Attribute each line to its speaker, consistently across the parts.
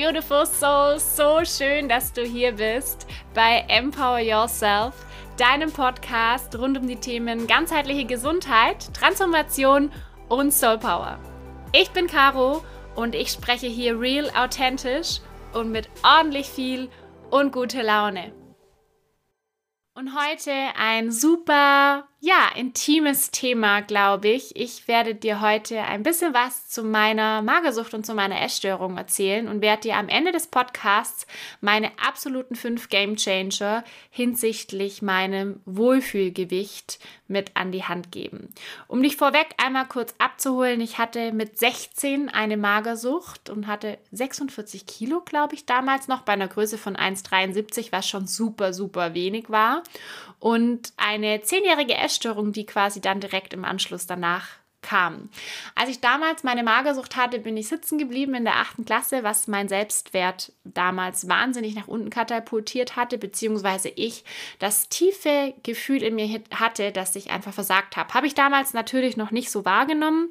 Speaker 1: beautiful soul, so schön, dass du hier bist bei Empower Yourself, deinem Podcast rund um die Themen ganzheitliche Gesundheit, Transformation und Soul Power. Ich bin Caro und ich spreche hier real, authentisch und mit ordentlich viel und gute Laune. Und heute ein super ja, intimes Thema, glaube ich. Ich werde dir heute ein bisschen was zu meiner Magersucht und zu meiner Essstörung erzählen und werde dir am Ende des Podcasts meine absoluten fünf Game Changer hinsichtlich meinem Wohlfühlgewicht mit an die Hand geben. Um dich vorweg einmal kurz abzuholen, ich hatte mit 16 eine Magersucht und hatte 46 Kilo, glaube ich, damals noch bei einer Größe von 1,73, was schon super, super wenig war. Und eine zehnjährige Essstörung die quasi dann direkt im Anschluss danach kam. Als ich damals meine Magersucht hatte, bin ich sitzen geblieben in der achten Klasse, was mein Selbstwert damals wahnsinnig nach unten katapultiert hatte, beziehungsweise ich das tiefe Gefühl in mir hatte, dass ich einfach versagt habe. Habe ich damals natürlich noch nicht so wahrgenommen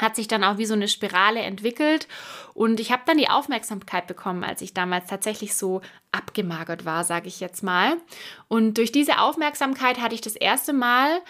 Speaker 1: hat sich dann auch wie so eine Spirale entwickelt und ich habe dann die Aufmerksamkeit bekommen, als ich damals tatsächlich so abgemagert war, sage ich jetzt mal. Und durch diese Aufmerksamkeit hatte ich das erste Mal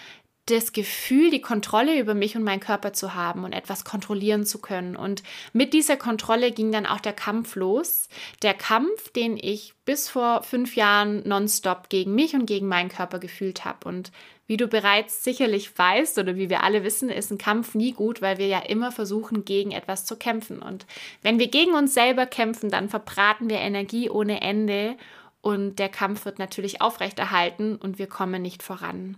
Speaker 1: das Gefühl, die Kontrolle über mich und meinen Körper zu haben und etwas kontrollieren zu können. Und mit dieser Kontrolle ging dann auch der Kampf los. Der Kampf, den ich bis vor fünf Jahren nonstop gegen mich und gegen meinen Körper gefühlt habe. Und wie du bereits sicherlich weißt oder wie wir alle wissen, ist ein Kampf nie gut, weil wir ja immer versuchen, gegen etwas zu kämpfen. Und wenn wir gegen uns selber kämpfen, dann verbraten wir Energie ohne Ende und der Kampf wird natürlich aufrechterhalten und wir kommen nicht voran.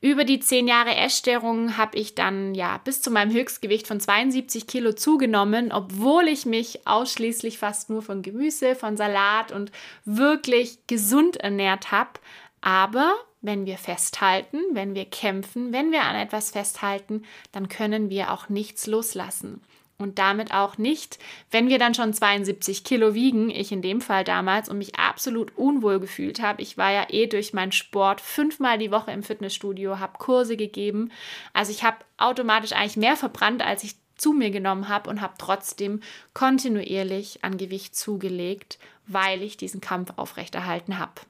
Speaker 1: Über die zehn Jahre Essstörung habe ich dann ja bis zu meinem Höchstgewicht von 72 Kilo zugenommen, obwohl ich mich ausschließlich fast nur von Gemüse, von Salat und wirklich gesund ernährt habe. Aber wenn wir festhalten, wenn wir kämpfen, wenn wir an etwas festhalten, dann können wir auch nichts loslassen. Und damit auch nicht, wenn wir dann schon 72 Kilo wiegen, ich in dem Fall damals, und mich absolut unwohl gefühlt habe. Ich war ja eh durch meinen Sport fünfmal die Woche im Fitnessstudio, habe Kurse gegeben. Also ich habe automatisch eigentlich mehr verbrannt, als ich zu mir genommen habe und habe trotzdem kontinuierlich an Gewicht zugelegt, weil ich diesen Kampf aufrechterhalten habe.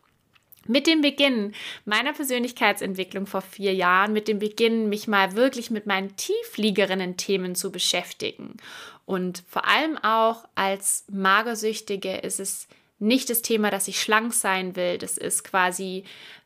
Speaker 1: Mit dem Beginn meiner Persönlichkeitsentwicklung vor vier Jahren, mit dem Beginn, mich mal wirklich mit meinen tiefliegerinnen Themen zu beschäftigen. Und vor allem auch als Magersüchtige ist es nicht das Thema, dass ich schlank sein will. Das ist quasi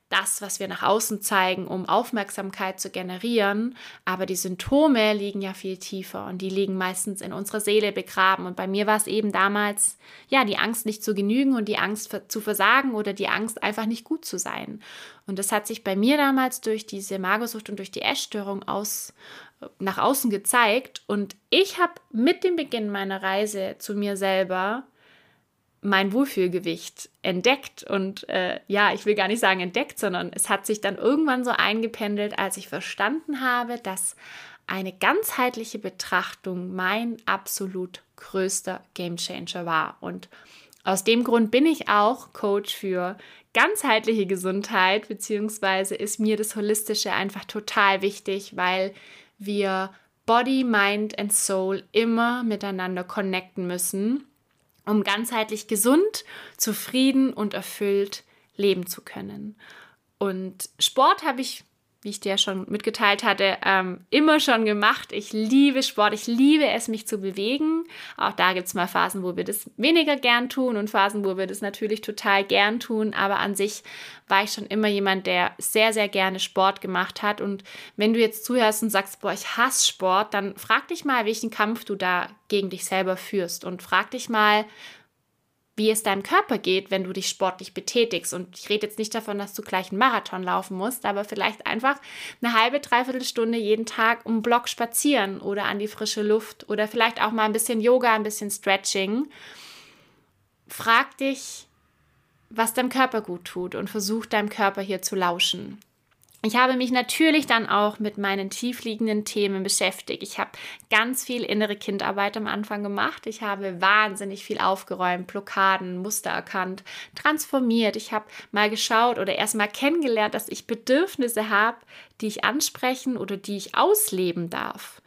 Speaker 1: das, was wir nach außen zeigen, um Aufmerksamkeit zu generieren. Aber die Symptome liegen ja viel tiefer und die liegen meistens in unserer Seele begraben. Und bei mir war es eben damals, ja, die Angst nicht zu genügen und die Angst zu versagen oder die Angst einfach nicht gut zu sein. Und das hat sich bei mir damals durch diese Magersucht und durch die Essstörung aus, nach außen gezeigt. Und ich habe mit dem Beginn meiner Reise zu mir selber mein Wohlfühlgewicht entdeckt und äh, ja, ich will gar nicht sagen entdeckt, sondern es hat sich dann irgendwann so eingependelt, als ich verstanden habe, dass eine ganzheitliche Betrachtung mein absolut größter Gamechanger war. Und aus dem Grund bin ich auch Coach für ganzheitliche Gesundheit, beziehungsweise ist mir das Holistische einfach total wichtig, weil wir Body, Mind and Soul immer miteinander connecten müssen um ganzheitlich gesund, zufrieden und erfüllt leben zu können. Und Sport habe ich wie ich dir ja schon mitgeteilt hatte, ähm, immer schon gemacht. Ich liebe Sport, ich liebe es, mich zu bewegen. Auch da gibt es mal Phasen, wo wir das weniger gern tun und Phasen, wo wir das natürlich total gern tun. Aber an sich war ich schon immer jemand, der sehr, sehr gerne Sport gemacht hat. Und wenn du jetzt zuhörst und sagst, boah, ich hasse Sport, dann frag dich mal, welchen Kampf du da gegen dich selber führst. Und frag dich mal, wie es deinem Körper geht, wenn du dich sportlich betätigst. Und ich rede jetzt nicht davon, dass du gleich einen Marathon laufen musst, aber vielleicht einfach eine halbe, dreiviertel Stunde jeden Tag um Block spazieren oder an die frische Luft oder vielleicht auch mal ein bisschen Yoga, ein bisschen Stretching. Frag dich, was deinem Körper gut tut und versuch deinem Körper hier zu lauschen. Ich habe mich natürlich dann auch mit meinen tiefliegenden Themen beschäftigt. Ich habe ganz viel innere Kindarbeit am Anfang gemacht. Ich habe wahnsinnig viel aufgeräumt, Blockaden, Muster erkannt, transformiert. Ich habe mal geschaut oder erst mal kennengelernt, dass ich Bedürfnisse habe, die ich ansprechen oder die ich ausleben darf.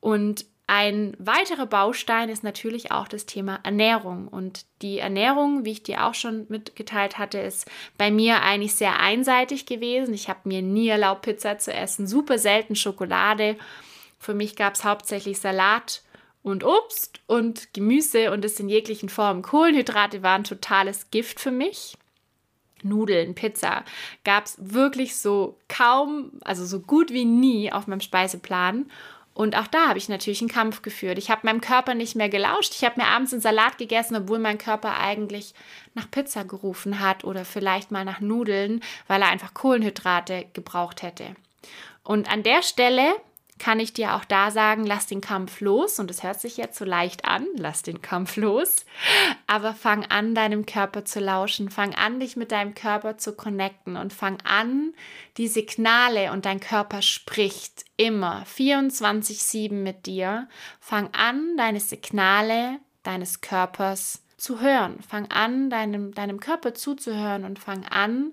Speaker 1: Und Ein weiterer Baustein ist natürlich auch das Thema Ernährung. Und die Ernährung, wie ich dir auch schon mitgeteilt hatte, ist bei mir eigentlich sehr einseitig gewesen. Ich habe mir nie erlaubt, Pizza zu essen, super selten Schokolade. Für mich gab es hauptsächlich Salat und Obst und Gemüse und es in jeglichen Formen. Kohlenhydrate waren totales Gift für mich. Nudeln, Pizza gab es wirklich so kaum, also so gut wie nie auf meinem Speiseplan. Und auch da habe ich natürlich einen Kampf geführt. Ich habe meinem Körper nicht mehr gelauscht. Ich habe mir abends einen Salat gegessen, obwohl mein Körper eigentlich nach Pizza gerufen hat oder vielleicht mal nach Nudeln, weil er einfach Kohlenhydrate gebraucht hätte. Und an der Stelle kann ich dir auch da sagen, lass den Kampf los. Und es hört sich jetzt so leicht an, lass den Kampf los. Aber fang an, deinem Körper zu lauschen. Fang an, dich mit deinem Körper zu connecten und fang an, die Signale und dein Körper spricht immer 24-7 mit dir. Fang an, deine Signale deines Körpers zu hören. Fang an, deinem, deinem Körper zuzuhören und fang an,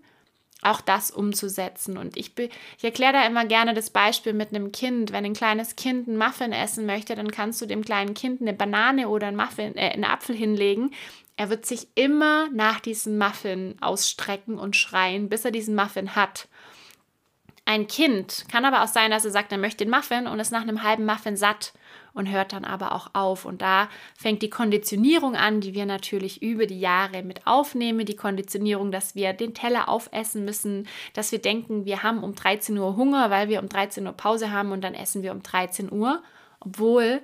Speaker 1: auch das umzusetzen. Und ich, ich erkläre da immer gerne das Beispiel mit einem Kind. Wenn ein kleines Kind einen Muffin essen möchte, dann kannst du dem kleinen Kind eine Banane oder einen, Muffin, äh, einen Apfel hinlegen. Er wird sich immer nach diesem Muffin ausstrecken und schreien, bis er diesen Muffin hat. Ein Kind kann aber auch sein, dass er sagt, er möchte den Muffin und ist nach einem halben Muffin satt und hört dann aber auch auf. Und da fängt die Konditionierung an, die wir natürlich über die Jahre mit aufnehmen. Die Konditionierung, dass wir den Teller aufessen müssen, dass wir denken, wir haben um 13 Uhr Hunger, weil wir um 13 Uhr Pause haben und dann essen wir um 13 Uhr, obwohl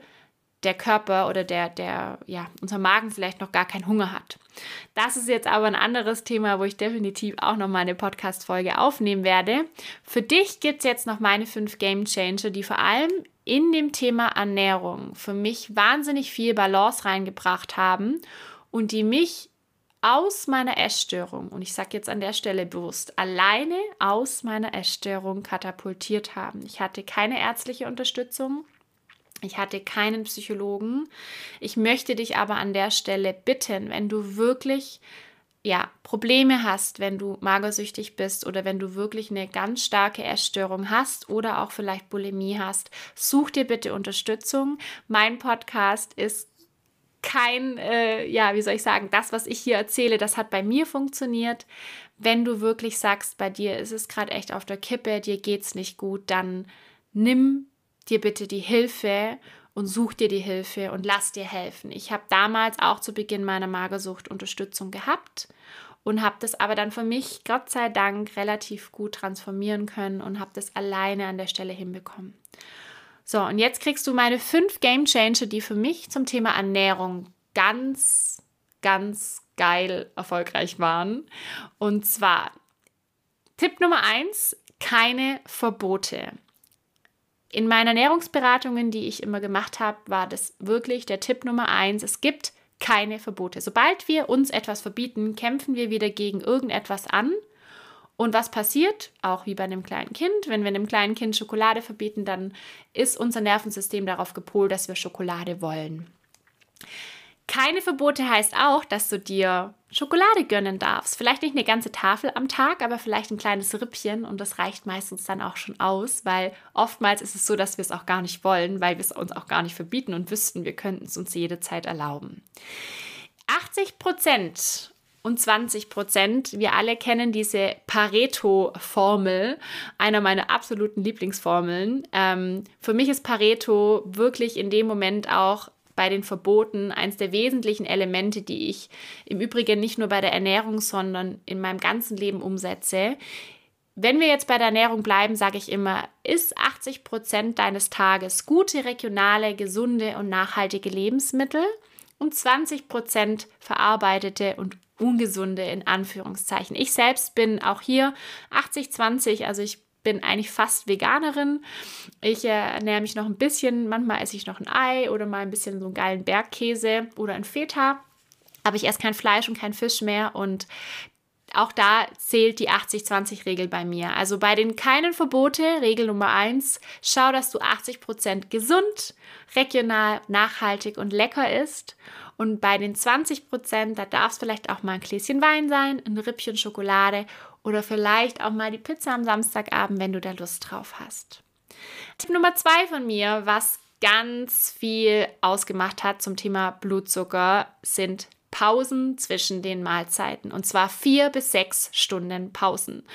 Speaker 1: der Körper oder der, der, ja, unser Magen vielleicht noch gar keinen Hunger hat. Das ist jetzt aber ein anderes Thema, wo ich definitiv auch noch mal eine Podcast-Folge aufnehmen werde. Für dich gibt es jetzt noch meine fünf Game Changer, die vor allem in dem Thema Ernährung für mich wahnsinnig viel Balance reingebracht haben und die mich aus meiner Essstörung, und ich sage jetzt an der Stelle bewusst, alleine aus meiner Essstörung katapultiert haben. Ich hatte keine ärztliche Unterstützung. Ich hatte keinen Psychologen. Ich möchte dich aber an der Stelle bitten, wenn du wirklich ja, Probleme hast, wenn du magersüchtig bist oder wenn du wirklich eine ganz starke Essstörung hast oder auch vielleicht Bulimie hast, such dir bitte Unterstützung. Mein Podcast ist kein, äh, ja, wie soll ich sagen, das, was ich hier erzähle, das hat bei mir funktioniert. Wenn du wirklich sagst, bei dir ist es gerade echt auf der Kippe, dir geht es nicht gut, dann nimm dir bitte die Hilfe und such dir die Hilfe und lass dir helfen. Ich habe damals auch zu Beginn meiner Magersucht Unterstützung gehabt und habe das aber dann für mich, Gott sei Dank, relativ gut transformieren können und habe das alleine an der Stelle hinbekommen. So, und jetzt kriegst du meine fünf Game Changer, die für mich zum Thema Ernährung ganz, ganz geil erfolgreich waren. Und zwar Tipp Nummer eins: keine Verbote. In meinen Ernährungsberatungen, die ich immer gemacht habe, war das wirklich der Tipp Nummer eins. Es gibt keine Verbote. Sobald wir uns etwas verbieten, kämpfen wir wieder gegen irgendetwas an. Und was passiert? Auch wie bei einem kleinen Kind. Wenn wir einem kleinen Kind Schokolade verbieten, dann ist unser Nervensystem darauf gepolt, dass wir Schokolade wollen. Keine Verbote heißt auch, dass du dir Schokolade gönnen darfst. Vielleicht nicht eine ganze Tafel am Tag, aber vielleicht ein kleines Rippchen und das reicht meistens dann auch schon aus, weil oftmals ist es so, dass wir es auch gar nicht wollen, weil wir es uns auch gar nicht verbieten und wüssten, wir könnten es uns jederzeit erlauben. 80 Prozent und 20 Prozent. Wir alle kennen diese Pareto-Formel, einer meiner absoluten Lieblingsformeln. Ähm, für mich ist Pareto wirklich in dem Moment auch bei den Verboten eines der wesentlichen Elemente, die ich im Übrigen nicht nur bei der Ernährung, sondern in meinem ganzen Leben umsetze. Wenn wir jetzt bei der Ernährung bleiben, sage ich immer, ist 80 Prozent deines Tages gute, regionale, gesunde und nachhaltige Lebensmittel und 20 Prozent verarbeitete und ungesunde in Anführungszeichen. Ich selbst bin auch hier 80-20, also ich bin eigentlich fast Veganerin. Ich äh, ernähre mich noch ein bisschen. Manchmal esse ich noch ein Ei oder mal ein bisschen so einen geilen Bergkäse oder ein Feta. Aber ich esse kein Fleisch und kein Fisch mehr. Und auch da zählt die 80-20-Regel bei mir. Also bei den keinen Verbote, Regel Nummer 1, schau, dass du 80% gesund, regional, nachhaltig und lecker isst. Und bei den 20%, da darf es vielleicht auch mal ein Gläschen Wein sein, ein Rippchen Schokolade oder vielleicht auch mal die Pizza am Samstagabend, wenn du da Lust drauf hast. Tipp Nummer zwei von mir, was ganz viel ausgemacht hat zum Thema Blutzucker, sind Pausen zwischen den Mahlzeiten. Und zwar vier bis sechs Stunden Pausen.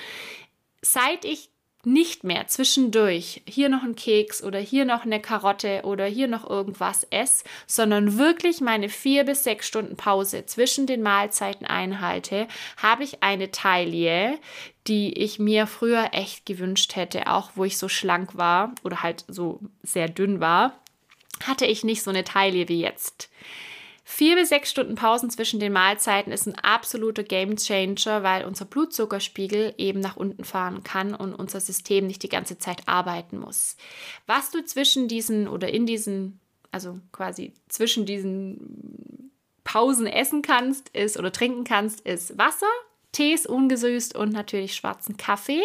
Speaker 1: Seit ich nicht mehr zwischendurch hier noch ein Keks oder hier noch eine Karotte oder hier noch irgendwas esse, sondern wirklich meine vier bis sechs Stunden Pause zwischen den Mahlzeiten einhalte, habe ich eine Taille, die ich mir früher echt gewünscht hätte, auch wo ich so schlank war oder halt so sehr dünn war, hatte ich nicht so eine Taille wie jetzt. Vier bis sechs Stunden Pausen zwischen den Mahlzeiten ist ein absoluter Game Changer, weil unser Blutzuckerspiegel eben nach unten fahren kann und unser System nicht die ganze Zeit arbeiten muss. Was du zwischen diesen oder in diesen, also quasi zwischen diesen Pausen essen kannst, ist oder trinken kannst, ist Wasser, Tees ungesüßt und natürlich schwarzen Kaffee.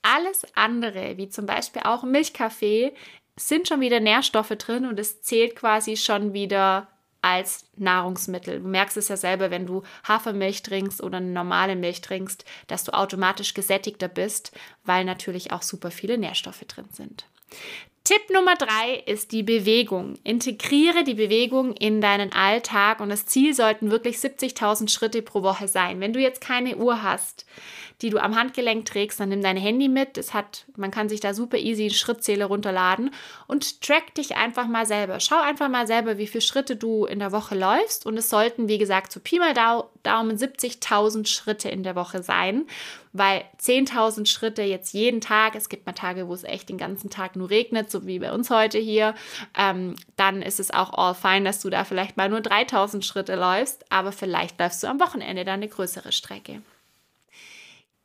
Speaker 1: Alles andere, wie zum Beispiel auch Milchkaffee, sind schon wieder Nährstoffe drin und es zählt quasi schon wieder als Nahrungsmittel. Du merkst es ja selber, wenn du Hafermilch trinkst oder eine normale Milch trinkst, dass du automatisch gesättigter bist, weil natürlich auch super viele Nährstoffe drin sind. Tipp Nummer drei ist die Bewegung. Integriere die Bewegung in deinen Alltag und das Ziel sollten wirklich 70.000 Schritte pro Woche sein. Wenn du jetzt keine Uhr hast, die du am Handgelenk trägst, dann nimm dein Handy mit. Es hat, man kann sich da super easy einen Schrittzähler runterladen und track dich einfach mal selber. Schau einfach mal selber, wie viele Schritte du in der Woche läufst und es sollten, wie gesagt, so Pi mal Daumen 70.000 Schritte in der Woche sein, weil 10.000 Schritte jetzt jeden Tag, es gibt mal Tage, wo es echt den ganzen Tag nur regnet, so wie bei uns heute hier, ähm, dann ist es auch all fine, dass du da vielleicht mal nur 3.000 Schritte läufst, aber vielleicht läufst du am Wochenende dann eine größere Strecke.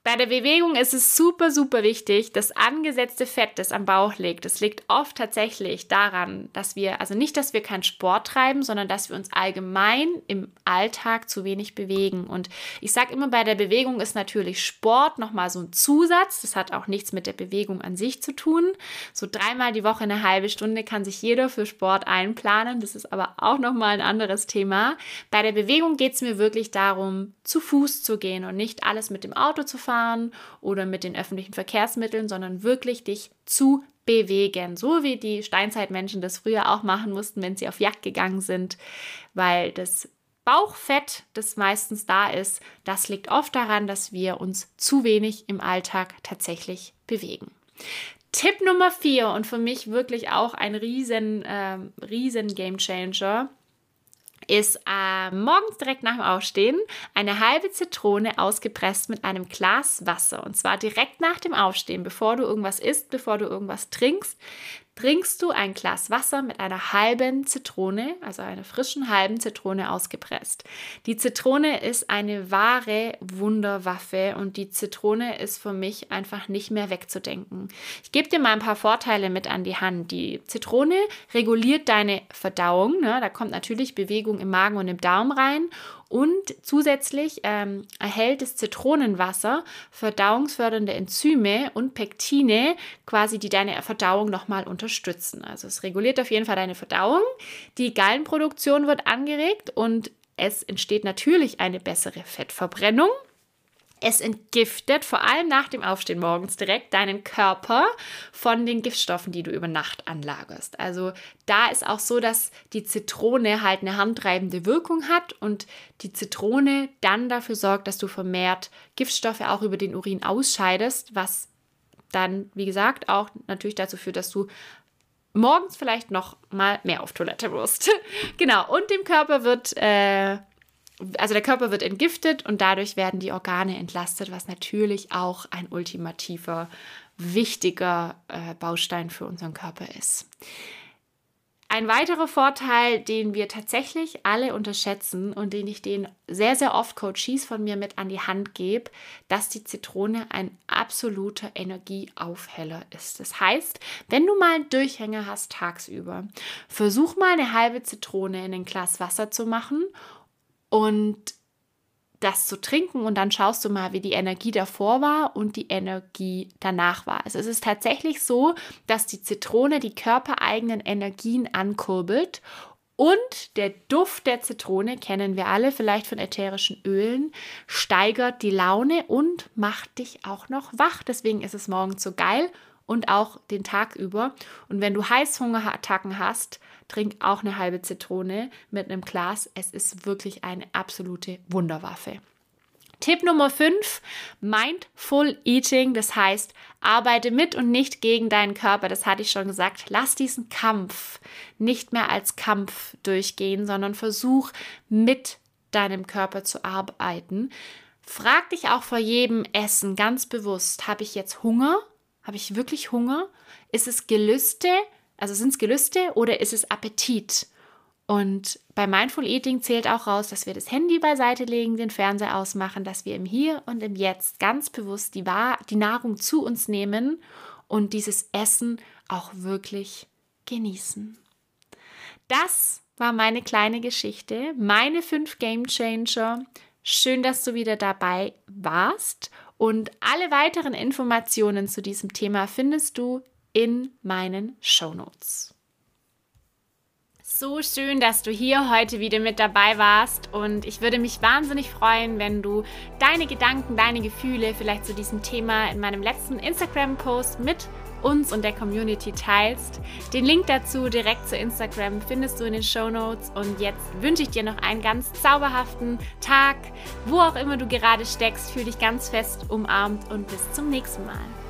Speaker 1: Bei der Bewegung ist es super, super wichtig, das angesetzte Fett, das am Bauch liegt, das liegt oft tatsächlich daran, dass wir, also nicht, dass wir keinen Sport treiben, sondern dass wir uns allgemein im Alltag zu wenig bewegen. Und ich sage immer, bei der Bewegung ist natürlich Sport nochmal so ein Zusatz. Das hat auch nichts mit der Bewegung an sich zu tun. So dreimal die Woche eine halbe Stunde kann sich jeder für Sport einplanen. Das ist aber auch nochmal ein anderes Thema. Bei der Bewegung geht es mir wirklich darum, zu Fuß zu gehen und nicht alles mit dem Auto zu fahren fahren oder mit den öffentlichen Verkehrsmitteln, sondern wirklich dich zu bewegen, so wie die Steinzeitmenschen das früher auch machen mussten, wenn sie auf Jagd gegangen sind, weil das Bauchfett, das meistens da ist, das liegt oft daran, dass wir uns zu wenig im Alltag tatsächlich bewegen. Tipp Nummer vier und für mich wirklich auch ein riesen, äh, riesen Game Changer ist äh, morgens direkt nach dem Aufstehen eine halbe Zitrone ausgepresst mit einem Glas Wasser. Und zwar direkt nach dem Aufstehen, bevor du irgendwas isst, bevor du irgendwas trinkst, trinkst du ein Glas Wasser mit einer halben Zitrone, also einer frischen halben Zitrone ausgepresst. Die Zitrone ist eine wahre Wunderwaffe und die Zitrone ist für mich einfach nicht mehr wegzudenken. Ich gebe dir mal ein paar Vorteile mit an die Hand. Die Zitrone reguliert deine Verdauung. Ne? Da kommt natürlich Bewegung im Magen und im Darm rein und zusätzlich ähm, erhält das Zitronenwasser verdauungsfördernde Enzyme und Pektine, quasi die deine Verdauung nochmal unterstützen. Also es reguliert auf jeden Fall deine Verdauung. Die Gallenproduktion wird angeregt und es entsteht natürlich eine bessere Fettverbrennung. Es entgiftet vor allem nach dem Aufstehen morgens direkt deinen Körper von den Giftstoffen, die du über Nacht anlagerst. Also da ist auch so, dass die Zitrone halt eine handreibende Wirkung hat und die Zitrone dann dafür sorgt, dass du vermehrt Giftstoffe auch über den Urin ausscheidest, was dann, wie gesagt, auch natürlich dazu führt, dass du morgens vielleicht noch mal mehr auf Toilette musst. genau, und dem Körper wird äh, also der Körper wird entgiftet und dadurch werden die Organe entlastet, was natürlich auch ein ultimativer, wichtiger äh, Baustein für unseren Körper ist. Ein weiterer Vorteil, den wir tatsächlich alle unterschätzen und den ich den sehr, sehr oft Coaches von mir mit an die Hand gebe, dass die Zitrone ein absoluter Energieaufheller ist. Das heißt, wenn du mal einen Durchhänger hast tagsüber, versuch mal eine halbe Zitrone in ein Glas Wasser zu machen und das zu trinken und dann schaust du mal, wie die Energie davor war und die Energie danach war. Also es ist tatsächlich so, dass die Zitrone die körpereigenen Energien ankurbelt und der Duft der Zitrone, kennen wir alle vielleicht von ätherischen Ölen, steigert die Laune und macht dich auch noch wach. Deswegen ist es morgens so geil und auch den Tag über. Und wenn du Heißhungerattacken hast, trink auch eine halbe Zitrone mit einem Glas. Es ist wirklich eine absolute Wunderwaffe. Tipp Nummer 5, Mindful Eating, das heißt, arbeite mit und nicht gegen deinen Körper. Das hatte ich schon gesagt. Lass diesen Kampf nicht mehr als Kampf durchgehen, sondern versuch mit deinem Körper zu arbeiten. Frag dich auch vor jedem Essen ganz bewusst, habe ich jetzt Hunger? Habe ich wirklich Hunger? Ist es Gelüste? Also sind es Gelüste oder ist es Appetit? Und bei Mindful Eating zählt auch raus, dass wir das Handy beiseite legen, den Fernseher ausmachen, dass wir im Hier und im Jetzt ganz bewusst die, die Nahrung zu uns nehmen und dieses Essen auch wirklich genießen. Das war meine kleine Geschichte, meine fünf Game Changer. Schön, dass du wieder dabei warst. Und alle weiteren Informationen zu diesem Thema findest du in meinen Show Notes. So schön, dass du hier heute wieder mit dabei warst und ich würde mich wahnsinnig freuen, wenn du deine Gedanken, deine Gefühle vielleicht zu diesem Thema in meinem letzten Instagram-Post mit uns und der Community teilst. Den Link dazu direkt zu Instagram findest du in den Show Notes und jetzt wünsche ich dir noch einen ganz zauberhaften Tag, wo auch immer du gerade steckst. Fühl dich ganz fest umarmt und bis zum nächsten Mal.